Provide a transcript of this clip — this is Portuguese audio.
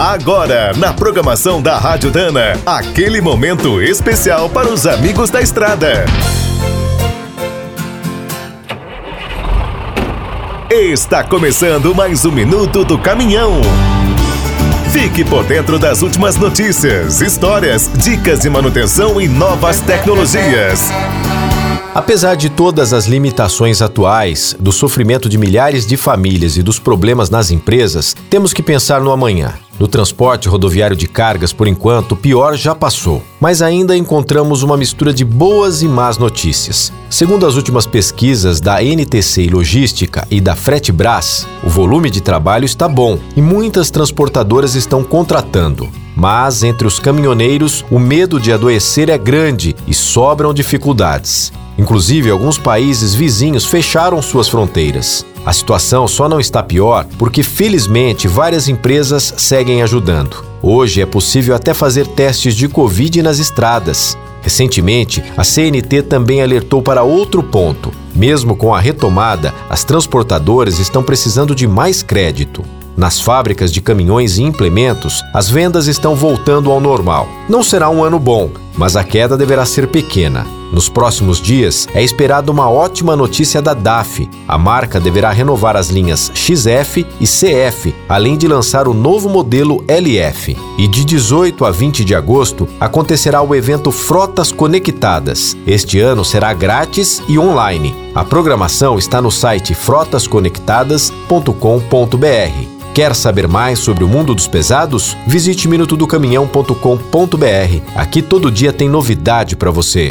Agora, na programação da Rádio Dana, aquele momento especial para os amigos da estrada. Está começando mais um minuto do caminhão. Fique por dentro das últimas notícias, histórias, dicas de manutenção e novas tecnologias. Apesar de todas as limitações atuais, do sofrimento de milhares de famílias e dos problemas nas empresas, temos que pensar no amanhã. No transporte rodoviário de cargas, por enquanto, o pior já passou. Mas ainda encontramos uma mistura de boas e más notícias. Segundo as últimas pesquisas da NTC Logística e da Fretebras, o volume de trabalho está bom e muitas transportadoras estão contratando. Mas entre os caminhoneiros, o medo de adoecer é grande e sobram dificuldades. Inclusive, alguns países vizinhos fecharam suas fronteiras. A situação só não está pior porque, felizmente, várias empresas seguem ajudando. Hoje é possível até fazer testes de Covid nas estradas. Recentemente, a CNT também alertou para outro ponto. Mesmo com a retomada, as transportadoras estão precisando de mais crédito. Nas fábricas de caminhões e implementos, as vendas estão voltando ao normal. Não será um ano bom, mas a queda deverá ser pequena. Nos próximos dias, é esperada uma ótima notícia da DAF. A marca deverá renovar as linhas XF e CF, além de lançar o novo modelo LF. E de 18 a 20 de agosto acontecerá o evento Frotas Conectadas. Este ano será grátis e online. A programação está no site frotasconectadas.com.br. Quer saber mais sobre o mundo dos pesados? Visite minutodocaminhão.com.br. Aqui todo dia tem novidade para você.